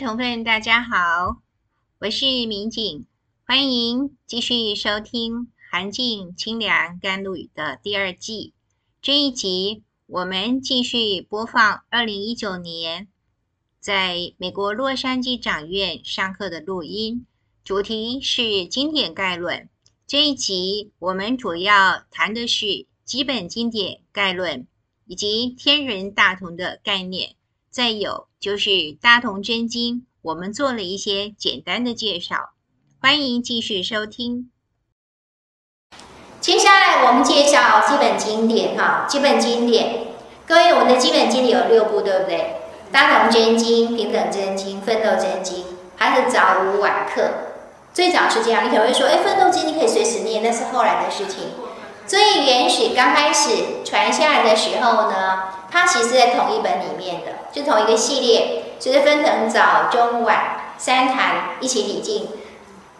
同奋，大家好，我是民警，欢迎继续收听《寒静清凉甘露语》的第二季。这一集我们继续播放二零一九年在美国洛杉矶长院上课的录音，主题是经典概论。这一集我们主要谈的是基本经典概论以及天人大同的概念。再有就是大同真经，我们做了一些简单的介绍，欢迎继续收听。接下来我们介绍基本经典哈，基本经典，各位，我们的基本经典有六部，对不对？大同真经、平等真经、奋斗真经，还是早午晚课。最早是这样，你可能会说，哎，奋斗真经可以随时念，那是后来的事情。最原始刚开始传下来的时候呢，它其实在同一本里面的，就同一个系列，就是分成早、中、晚三坛一起礼敬。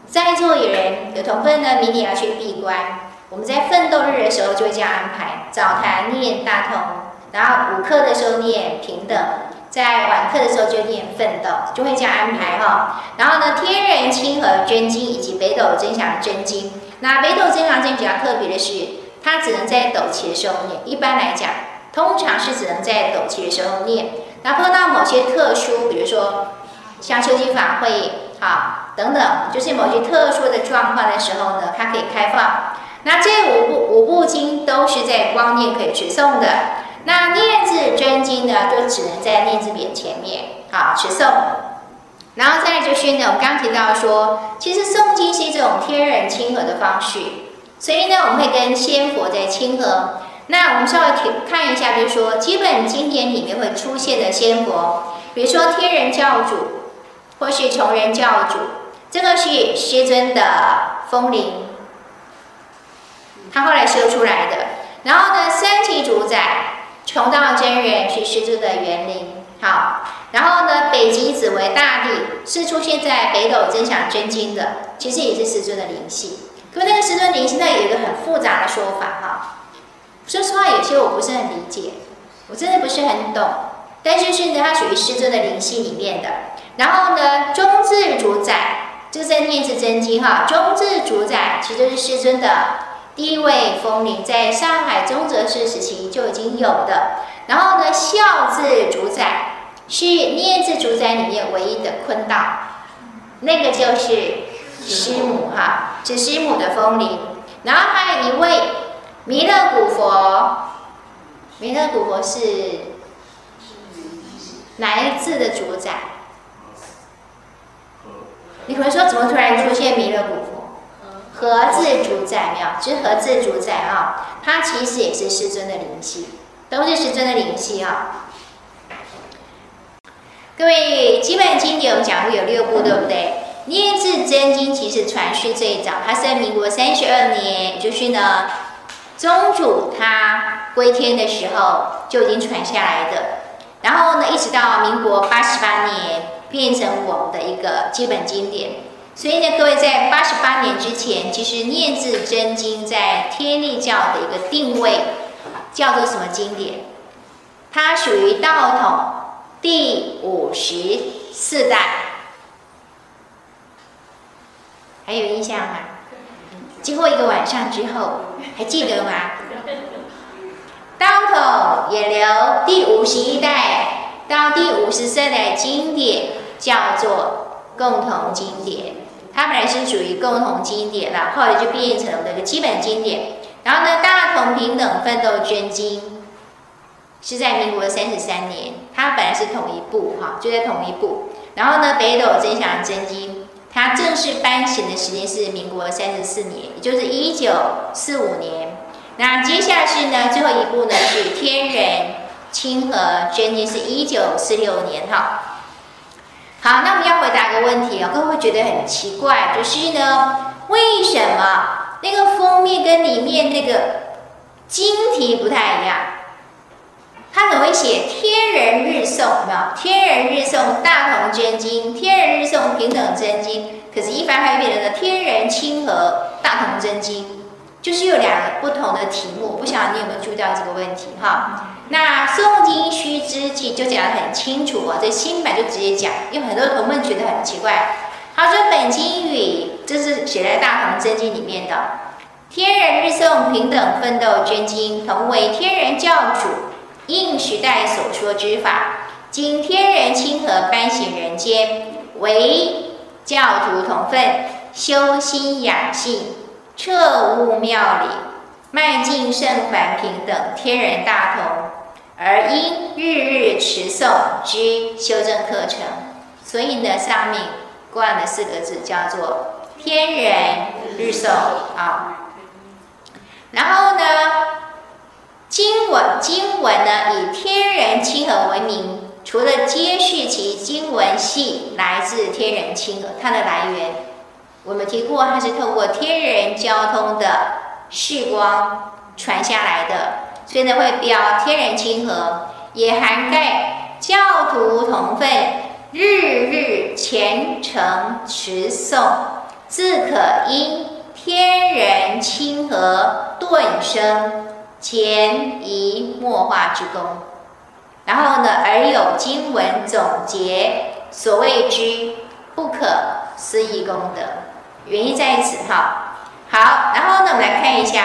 在座有人有同分呢，明年要去闭关，我们在奋斗日的时候就会这样安排：早坛念大同，然后午课的时候念平等，在晚课的时候就念奋斗，就会这样安排哈。然后呢，天人亲和真经以及北斗增祥真经，那北斗增祥真经比较特别的是。它只能在斗七的时候念，一般来讲，通常是只能在斗气的时候念。然后碰到某些特殊，比如说像秋季法会啊等等，就是某些特殊的状况的时候呢，它可以开放。那这五部五部经都是在光念可以持诵的。那念字真经呢，就只能在念字匾前面好持诵。然后再就是呢，我们刚提到说，其实诵经是一种天人亲和的方式。所以呢，我们会跟仙佛在亲和。那我们稍微看一下，比如说基本经典里面会出现的仙佛，比如说天人教主，或是穷人教主，这个是师尊的风铃，他后来修出来的。然后呢，三级主宰崇道真人是师尊的元灵，好。然后呢，北极紫微大帝是出现在北斗真想真经的，其实也是师尊的灵系。可那个师尊灵现在有一个很复杂的说法哈，说实话，有些我不是很理解，我真的不是很懂。但是是呢，它属于师尊的灵系里面的。然后呢，中字主宰就是在念字真经哈，中字主宰其实就是师尊的第一位风铃，在上海宗哲寺时期就已经有的。然后呢，孝字主宰是念字主宰里面唯一的坤道，那个就是。师母哈，是师母的风铃，然后还有一位弥勒古佛，弥勒古佛是哪一字的主宰？你可能说怎么突然出现弥勒古佛？和字主宰没有，就是和字主宰啊，它其实也是师尊的灵气，都是师尊的灵气啊。各位，基本经典我们讲过有六部，对不对？廿字真经其实传世最早，它是在民国三十二年，就是呢，宗主他归天的时候就已经传下来的。然后呢，一直到民国八十八年变成我们的一个基本经典。所以呢，各位在八十八年之前，其实念字真经在天立教的一个定位叫做什么经典？它属于道统第五十四代。还有印象吗？经过一个晚上之后，还记得吗？道统也留第五十一代到第五十三代经典叫做共同经典，它本来是属于共同经典了，后来就变成了那个基本经典。然后呢，大同平等奋斗真经是在民国三十三年，它本来是同一部哈，就在同一部。然后呢，北斗增祥真经。它正式颁行的时间是民国三十四年，也就是一九四五年。那接下去呢，最后一部呢是天人清和真经，是一九四六年哈。好，那我们要回答一个问题哦，各位会觉得很奇怪，就是呢，为什么那个封面跟里面那个经题不太一样？他可能会写“天人日诵”，有没有？“天人日诵大同真经”，“天人日平等真经”，可是，一般还会变成了“天人亲和大同真经”，就是有两个不同的题目。不晓得你有没有注意到这个问题？哈，那诵经须知，记就讲得很清楚哦，这新版就直接讲，因为很多同门觉得很奇怪。他说本经语，这是写在《大同真经》里面的。天人日诵平等奋斗真经，同为天人教主，应时代所说之法，经天人亲和颁行人间，为教徒同分修心养性，彻悟妙理，迈进圣凡平等天人大同。而应日日持诵之修正课程，所以呢，上面冠了四个字叫做“天人日诵”啊。然后呢，经文经文呢以天人亲和为名，除了揭示其经文系来自天人亲和，它的来源我们提过，它是透过天人交通的视光传下来的。所以呢，会标天人亲和，也涵盖教徒同分，日日虔诚持诵，自可因天人亲和顿生潜移默化之功。然后呢，而有经文总结所谓之不可思议功德，原因在此哈。好，然后呢，我们来看一下。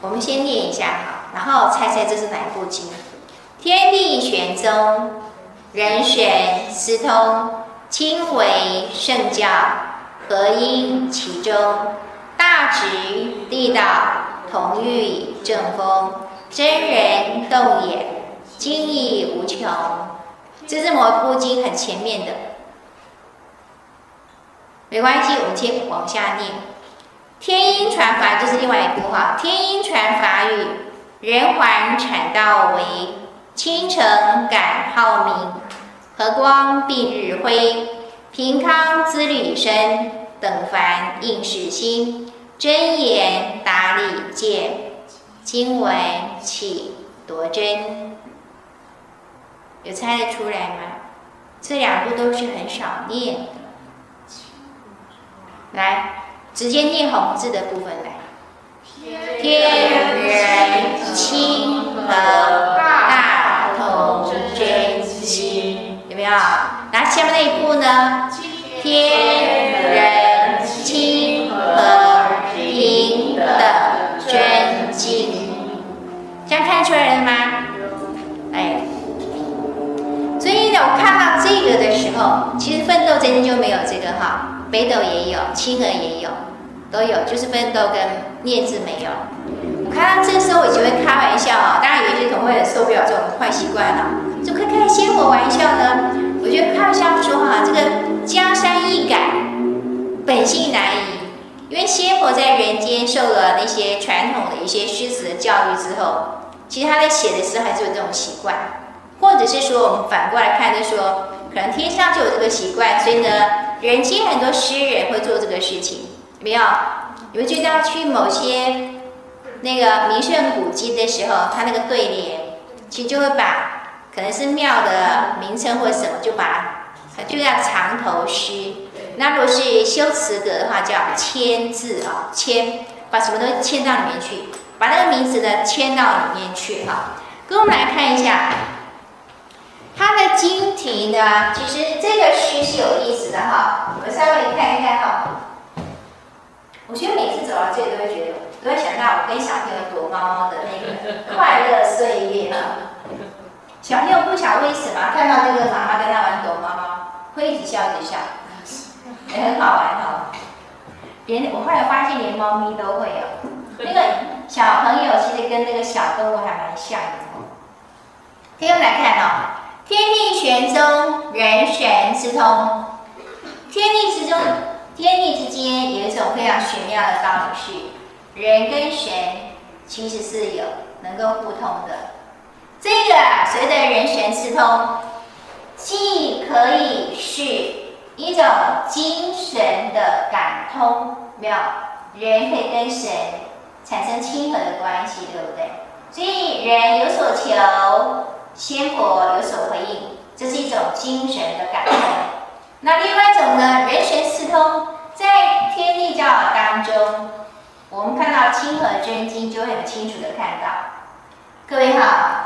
我们先念一下哈，然后猜猜这是哪一部经？天地玄宗，人神思通，亲为圣教，合应其中，大直地道，同御正风，真人动眼，精益无穷。这是某部经很前面的，没关系，我们先往下念。天音传法就是另外一部哈，天音传法语，人还阐道为清晨感浩明，和光蔽日辉，平康自律身，等凡应是心，真言达理见，经文起夺真？有猜得出来吗？这两部都是很少念的，来。直接念红字的部分来，天人清和大同真经，有没有？那下面那一部呢？天人清这样看出来了吗？哎，所以呢，我看到这个的时候，其实奋斗真经就没有这个哈。北斗也有，亲和也有，都有，就是奋斗跟念字没有。我看到这时候，我就会开玩笑啊，当然有些同学受不了这种坏习惯了，怎么可以开仙佛玩笑呢？我觉得开玩笑说哈，这个江山易改，本性难移，因为仙佛在人间受了那些传统的一些诗词的教育之后，其实他在写的时候还是有这种习惯，或者是说我们反过来看，就说可能天上就有这个习惯，所以呢。人间很多诗人会做这个事情，没有？你们觉得去某些那个名胜古迹的时候，他那个对联，其实就会把可能是庙的名称或者什么，就把就叫藏头诗。那如果是修辞格的话，叫签字啊，签把什么都签到里面去，把那个名字呢签到里面去哈。跟我们来看一下。它的经题呢，其实这个诗是有意思的哈。我们稍微看一看哈。我觉得每次走到这里都会觉得，都会想到我跟小朋友躲猫猫的那个快乐岁月哈。小朋友不晓为什么看到这个妈妈跟他玩躲猫猫，会一直笑一直笑，也很好玩哈。连我后来发现，连猫咪都会有。那个小朋友其实跟那个小动物还蛮像的。可以来看哦。天地玄宗，人玄之通。天地之中，天地之间有一种非常玄妙的道理是，人跟神其实是有能够互通的。这个啊，所谓的人玄之通，既可以是一种精神的感通，没有？人可以跟神产生亲和的关系，对不对？所以人有所求。仙佛有所回应，这是一种精神的感动。那另外一种呢？人神四通，在天地教当中，我们看到清和真经，就会很清楚的看到。各位好，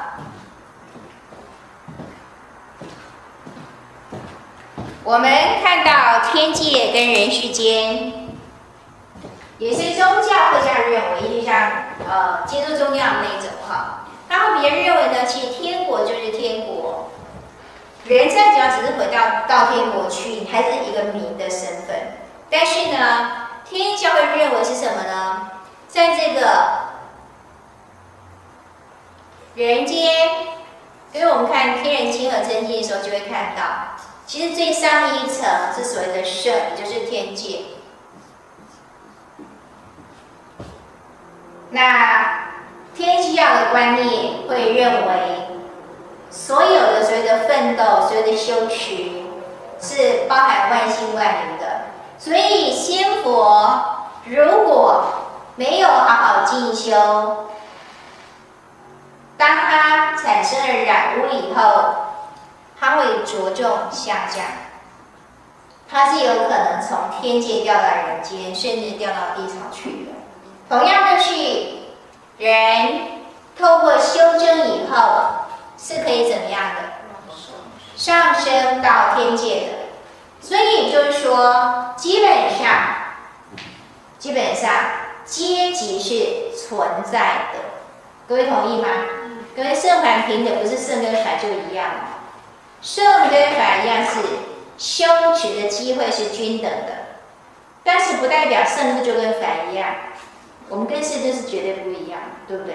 我们看到天界跟人世间，有些宗教会这样认为，就像呃基督宗教那种哈。他们别人认为呢，其实天国就是天国，人在只要只是回到到天国去，还是一个民的身份。但是呢，天教会认为是什么呢？在这个人间，因为我们看天人亲和真经的时候，就会看到，其实最上一层是所谓的圣，也就是天界。那天教的观念会认为，所有的所谓的奋斗、所有的修持，是包含万心万灵的。所以仙佛如果没有好好进修，当他产生了染污以后，他会着重下降，它是有可能从天界掉到人间，甚至掉到地上去的。同样的是，人透过修正以后，是可以怎么样的？上升到天界的。所以就是说，基本上，基本上。阶级是存在的，各位同意吗？各位圣凡平等，不是圣跟凡就一样。圣跟凡一样是修持的机会是均等的，但是不代表圣就跟凡一样，我们跟世尊是绝对不一样，对不对？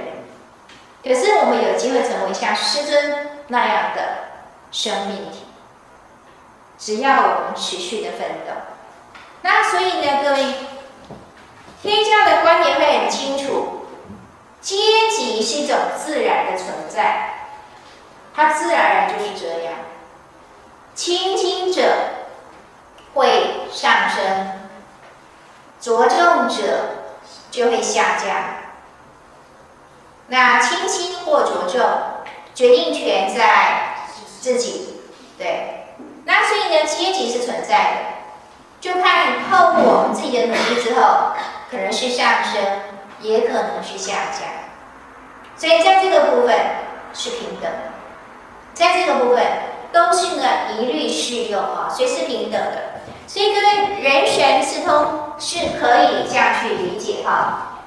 可是我们有机会成为像师尊那样的生命体，只要我们持续的奋斗。那所以呢，各位。天教的观点会很清楚，阶级是一种自然的存在，它自然而然就是这样。轻轻者会上升，着重者就会下降。那轻轻或着重，决定权在自己。对，那所以呢，阶级是存在的，就看透过我们自己的努力之后。可能是上升，也可能是下降，所以在这个部分是平等，在这个部分都是呢一律适用啊，所以是平等的。所以各位人神四通是可以这样去理解哈。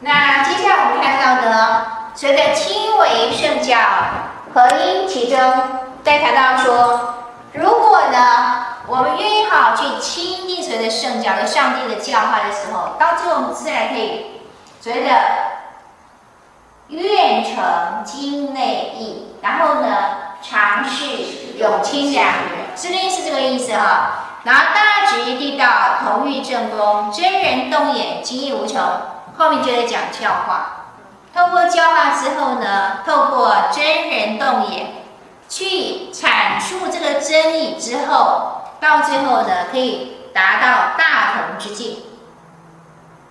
那接下来我们看到的，随着亲为圣教，合一其中，再谈到说，如果呢？我们愿意好去亲近所谓的圣教和上帝的教化的时候，到最后我们自然可以所谓的愿成经内义，然后呢，常续永清凉，是不是这个意思哈？然后大直地道，同欲正功，真人动眼，精义无穷。后面就在讲教化，透过教化之后呢，透过真人动眼去阐述这个真理之后。到最后呢，可以达到大同之境。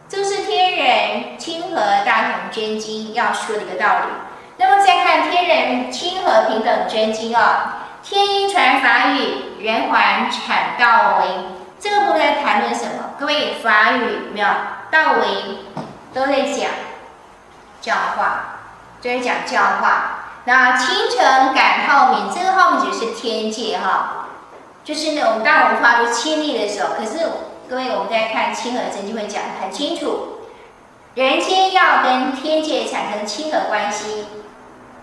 这是天人亲和大同真经要说的一个道理。那么再看天人亲和平等真经啊，天音传法语，人还阐道为。这个部分在谈论什么？各位法语没有？道为都在讲教化，都在讲教化。那清澄感浩明，这个浩冥就是天界哈。就是呢，我们当我们发出亲力的时候，可是各位，我们在看亲和真经会讲得很清楚，人间要跟天界产生亲和关系，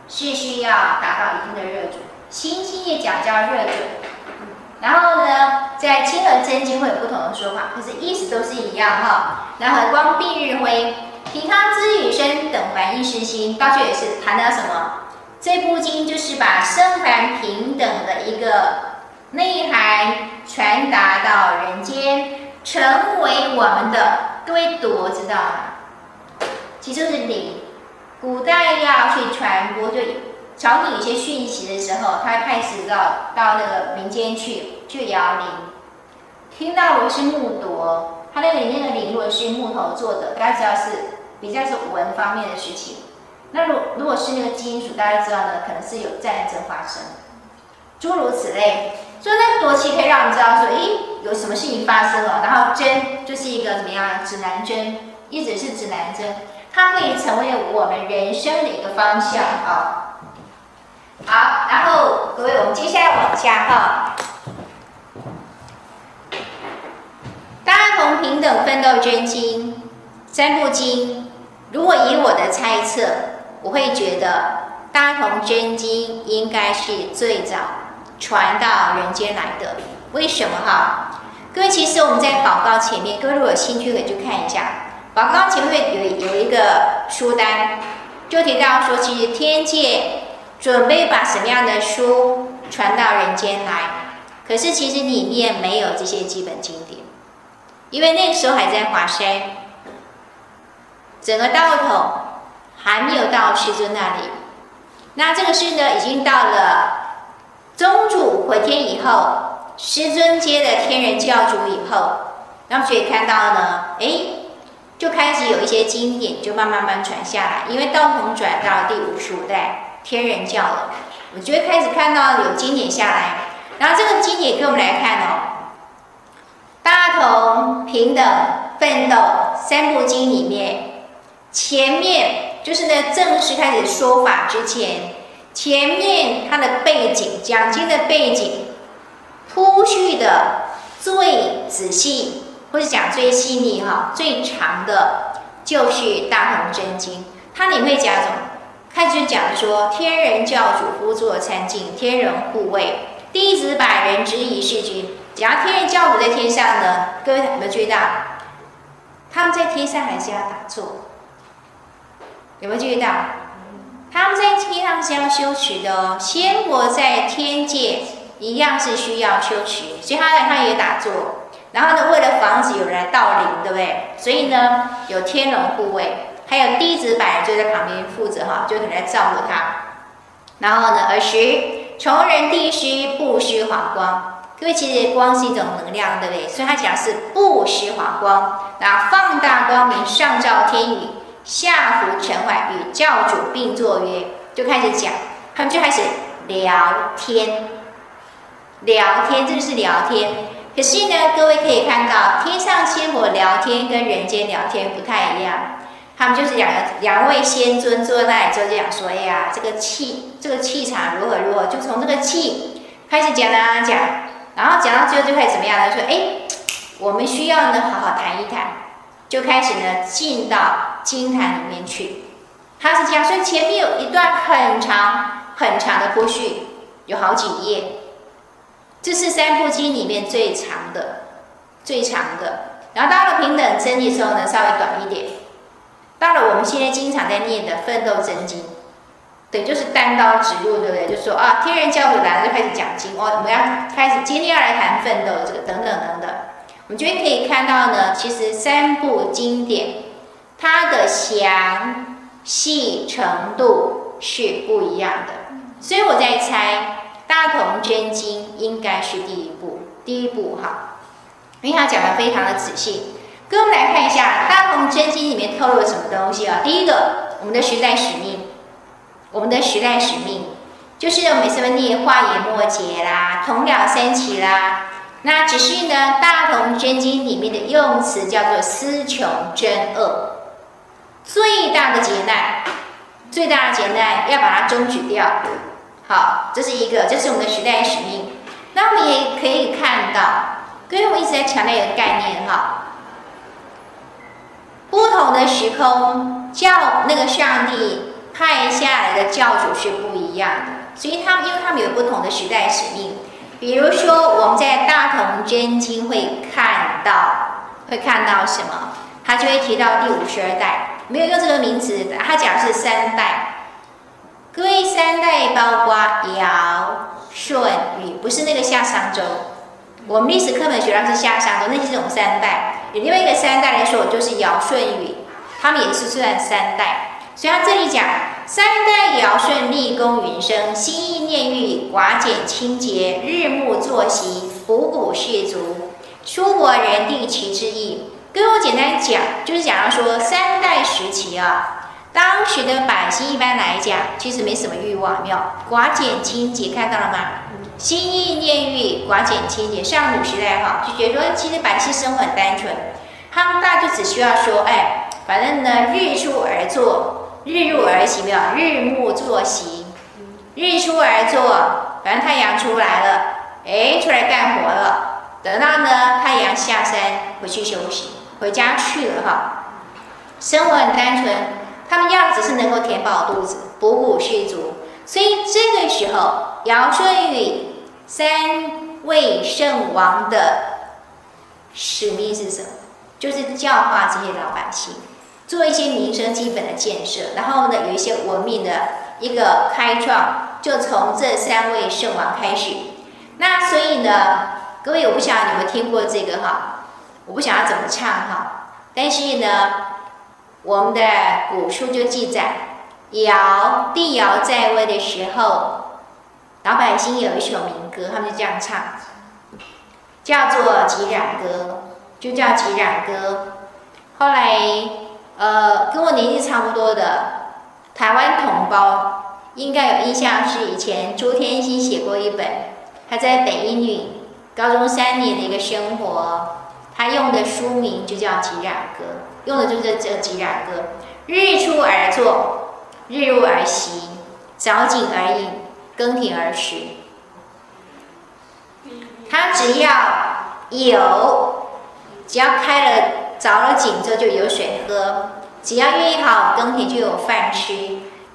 是需要达到一定的热准。心经也讲叫热准，然后呢，在清和真经会有不同的说法，可是意思都是一样哈。然后光蔽日辉，平康之与生等凡一时心，到这也是谈到什么？这部经就是把生凡平等的一个。内涵传达到人间，成为我们的。各位读知道吗？其实就是灵。古代要去传播，就朝廷有些讯息的时候，他派使到到那个民间去去摇铃。听到我是木铎，他那个里面的铃如果是木头做的，大家知道是比较是文方面的事情。那如如果是那个金属，大家知道呢，可能是有战争发生，诸如此类。所以那个铎器可以让我们知道说，诶，有什么事情发生了。然后针就是一个怎么样指南针，一直是指南针，它可以成为我们人生的一个方向啊。好，然后各位，我们接下来往下哈。大同平等奋斗真经，三部经。如果以我的猜测，我会觉得大同真经应该是最早传到人间来的。为什么哈？各位其实我们在广告前面，各位如果有兴趣可以去看一下。宝誥前面有有一个书单，就提到说，其实天界准备把什么样的书传到人间来，可是其实里面没有这些基本经典，因为那个时候还在华山，整个道统还没有到师尊那里，那这个事呢，已经到了宗主回天以后。师尊接了天人教主以后，那么所以看到呢，哎，就开始有一些经典就慢慢慢传下来。因为道统转到第五十五代天人教了，我就会开始看到有经典下来。然后这个经典给我们来看哦，大同平等奋斗三部经里面，前面就是呢正式开始说法之前，前面它的背景讲经的背景。铺叙的最仔细，或者讲最细腻哈，最长的，就是《大同真经》。它里面讲什么？开始就讲说，天人教主夫座参敬，天人护卫，弟子百人执以事君。讲天人教主在天上呢，各位有没有注意到？他们在天上还是要打坐？有没有注意到？他们在天上是要修持的哦，仙佛在天界。一样是需要修持，所以他，他也打坐，然后呢，为了防止有人来盗灵，对不对？所以呢，有天龙护卫，还有弟子百就在旁边负责哈，就可能来照顾他。然后呢，尔时从人帝师布施华光，各位其实光是一种能量，对不对？所以他讲是布施华光，那放大光明，上照天宇，下浮尘寰，与教主并坐曰，就开始讲，他们就开始聊天。聊天，这就是聊天。可是呢，各位可以看到，天上仙佛聊天跟人间聊天不太一样。他们就是两两位仙尊坐在那里，就这样说：“哎呀，这个气，这个气场如何如何？”就从这个气开始讲啊讲，然后讲到最后就开始怎么样呢？说：“哎，我们需要呢好好谈一谈。”就开始呢进到经坛里面去。他是这样，所以前面有一段很长很长的铺叙，有好几页。这是三部经里面最长的，最长的。然后到了平等真经的时候呢，稍微短一点。到了我们现在经常在念的奋斗真经，对，就是单刀直入，对不对？就说啊，天人教主来了，就开始讲经哦。我们要开始今天要来谈奋斗这个等等等等。我们这边可以看到呢，其实三部经典它的详细程度是不一样的，所以我在猜。大同真经应该是第一部，第一部哈，因为他讲的非常的仔细。跟我们来看一下大同真经里面透露了什么东西啊？第一个，我们的时代使命，我们的时代使命就是每次念化也末劫啦，同了三期啦。那只是呢，大同真经里面的用词叫做思穷真恶，最大的劫难，最大的劫难要把它终止掉。好，这是一个，这是我们的时代使命。那我们也可以看到，各位我一直在强调一个概念哈，不同的时空教那个上帝派下来的教主是不一样的，所以他们因为他们有不同的时代使命。比如说我们在大同真经会看到，会看到什么？他就会提到第五十二代，没有用这个名词，他讲的是三代。各位三代包括尧、舜、禹，不是那个夏商周。我们历史课本学到是夏商周，那是这种三代。有另外一个三代来说，就是尧、舜、禹，他们也是算三代。所以他这里讲三代尧舜立功允生，心意念欲寡俭清洁，日暮作息，卜谷士卒，诸国人地齐之意。跟我简单讲，就是讲到说三代时期啊。当时的百姓一般来讲，其实没什么欲望，没有寡俭清洁，看到了吗？心意念欲寡俭清洁，上古时代哈，就觉得说，其实百姓生活很单纯，他们大就只需要说，哎，反正呢，日出而作，日入而息，没有日暮作息，日出而作，反正太阳出来了，哎，出来干活了，等到呢太阳下山回去休息，回家去了哈。生活很单纯，他们要的只是能够填饱肚子，补补虚足。所以这个时候，尧舜禹三位圣王的使命是什么？就是教化这些老百姓，做一些民生基本的建设，然后呢，有一些文明的一个开创，就从这三位圣王开始。那所以呢，各位，我不晓得你们听过这个哈，我不晓得怎么唱哈，但是呢，我们的古书就记载，尧帝尧在位的时候，老百姓有一首民歌，他们就这样唱，叫做《击壤歌》。就叫击壤歌。后来，呃，跟我年纪差不多的台湾同胞应该有印象，是以前朱天心写过一本他在北一女高中三年的一个生活，他用的书名就叫《击壤歌》，用的就是这几两个》。日出而作，日入而息，早井而饮，耕田而食。他只要有。只要开了凿了井之后就有水喝，只要愿意好耕田就有饭吃。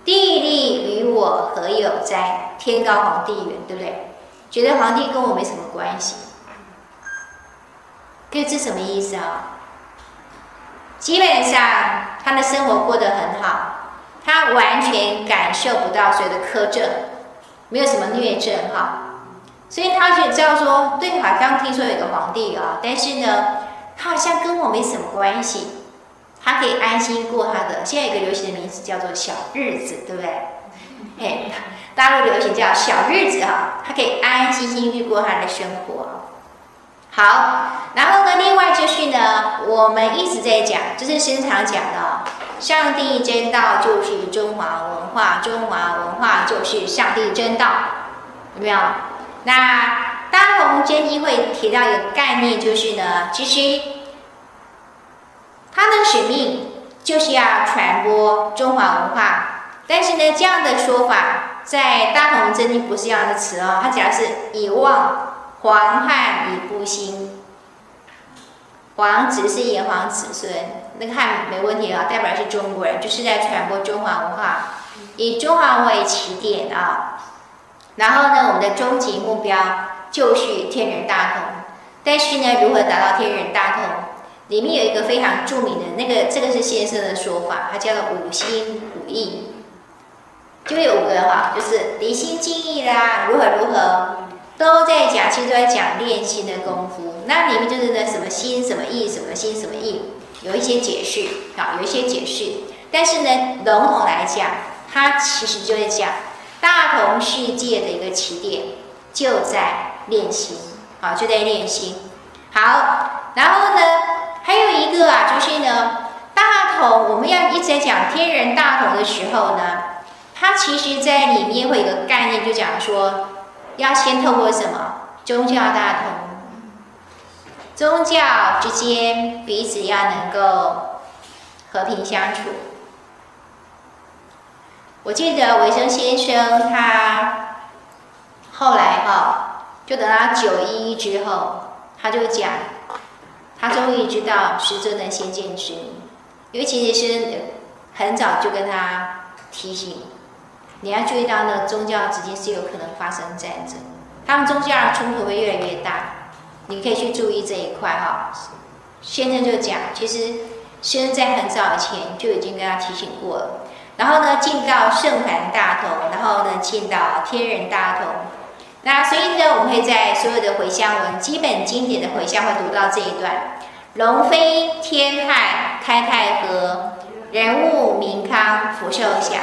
地利与我何有哉？天高皇帝远，对不对？觉得皇帝跟我没什么关系，这是什么意思啊？基本上他的生活过得很好，他完全感受不到所有的苛政，没有什么虐政哈，所以他就知道说，对，好像听说有个皇帝啊，但是呢。他好像跟我没什么关系，他可以安心过他的。现在有个流行的名字叫做“小日子”，对不对？嘿，大陆流行叫“小日子”哈，他可以安安心心去过他的生活。好，然后呢，另外就是呢，我们一直在讲，就是经常讲的，上帝真道就是中华文化，中华文化就是上帝真道，有没有？那。大同真经会提到一个概念，就是呢，其实他的使命就是要传播中华文化。但是呢，这样的说法在大同真经不是这样的词哦，它讲的是遗忘黄汉已复兴。黄指的是炎黄子孙，那个汉没问题啊，代表是中国人，就是在传播中华文化，以中华为起点啊。然后呢，我们的终极目标。就是天人大同，但是呢，如何达到天人大同？里面有一个非常著名的那个，这个是先生的说法，他叫做五心五意，就有五个哈，就是离心近意啦，如何如何，都在讲，其实都在讲练心的功夫。那里面就是呢，什么心什么意，什么心什么意，有一些解释好，有一些解释。但是呢，笼统来讲，它其实就在讲大同世界的一个起点，就在。练心，好，就在练心。好，然后呢，还有一个啊，就是呢，大同，我们要一直在讲天人大同的时候呢，它其实在里面会有一个概念，就讲说，要先透过什么宗教大同，宗教之间彼此要能够和平相处。我记得维生先生他后来哈。就等到九一一之后，他就讲，他终于知道师尊的先见之明，因为其实是很早就跟他提醒，你要注意到呢，宗教之间是有可能发生战争，他们宗教的冲突会越来越大，你可以去注意这一块哈。先生就讲，其实先生在很早以前就已经跟他提醒过了，然后呢，进到圣凡大同，然后呢，进到天人大同。那所以呢，我们会在所有的回向文、基本经典的回向会读到这一段：龙飞天汉开太和，人物民康福寿享。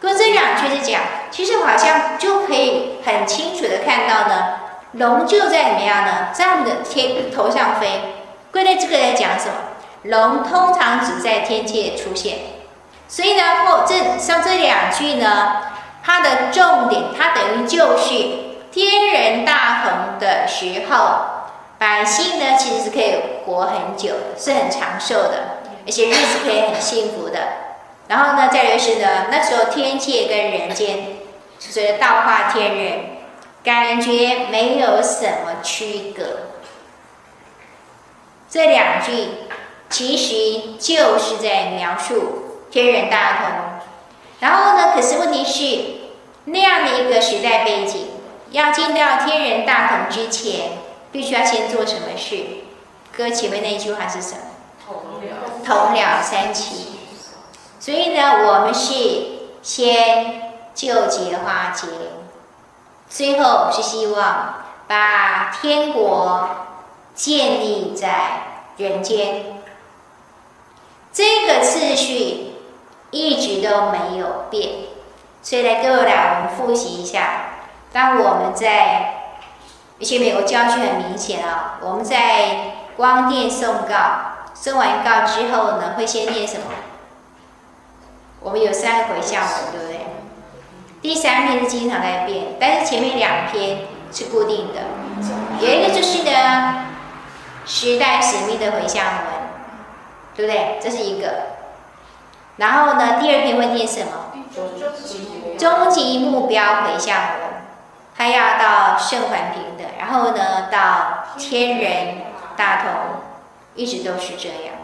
跟这两句是讲，其实好像就可以很清楚的看到呢，龙就在怎么样呢，在我们的天头上飞。归类这个来讲什么？龙通常只在天界出现，所以呢，后这像这两句呢，它的重点，它等于就是。天人大同的时候，百姓呢其实是可以活很久，是很长寿的，而且日子可以很幸福的。然后呢，再就是呢，那时候天界跟人间，随着道化天人，感觉没有什么区隔。这两句其实就是在描述天人大同。然后呢，可是问题是，那样的一个时代背景，要进到天人大同之前，必须要先做什么事？哥前面那一句话是什么？同了三期。所以呢，我们是先救劫化解，最后是希望把天国建立在人间。这个次序一直都没有变，所以来各位来，我们复习一下。当我们在，而且美国教区很明显啊，我们在光殿送告，送完告之后呢，会先念什么？我们有三个回向文，对不对？第三篇是经常在变，但是前面两篇是固定的。有一个就是呢，时代使命的回向文。对不对？这是一个。然后呢，第二篇会念什么？终极目标回向文，他要到圣环平的，然后呢，到天人大同，一直都是这样。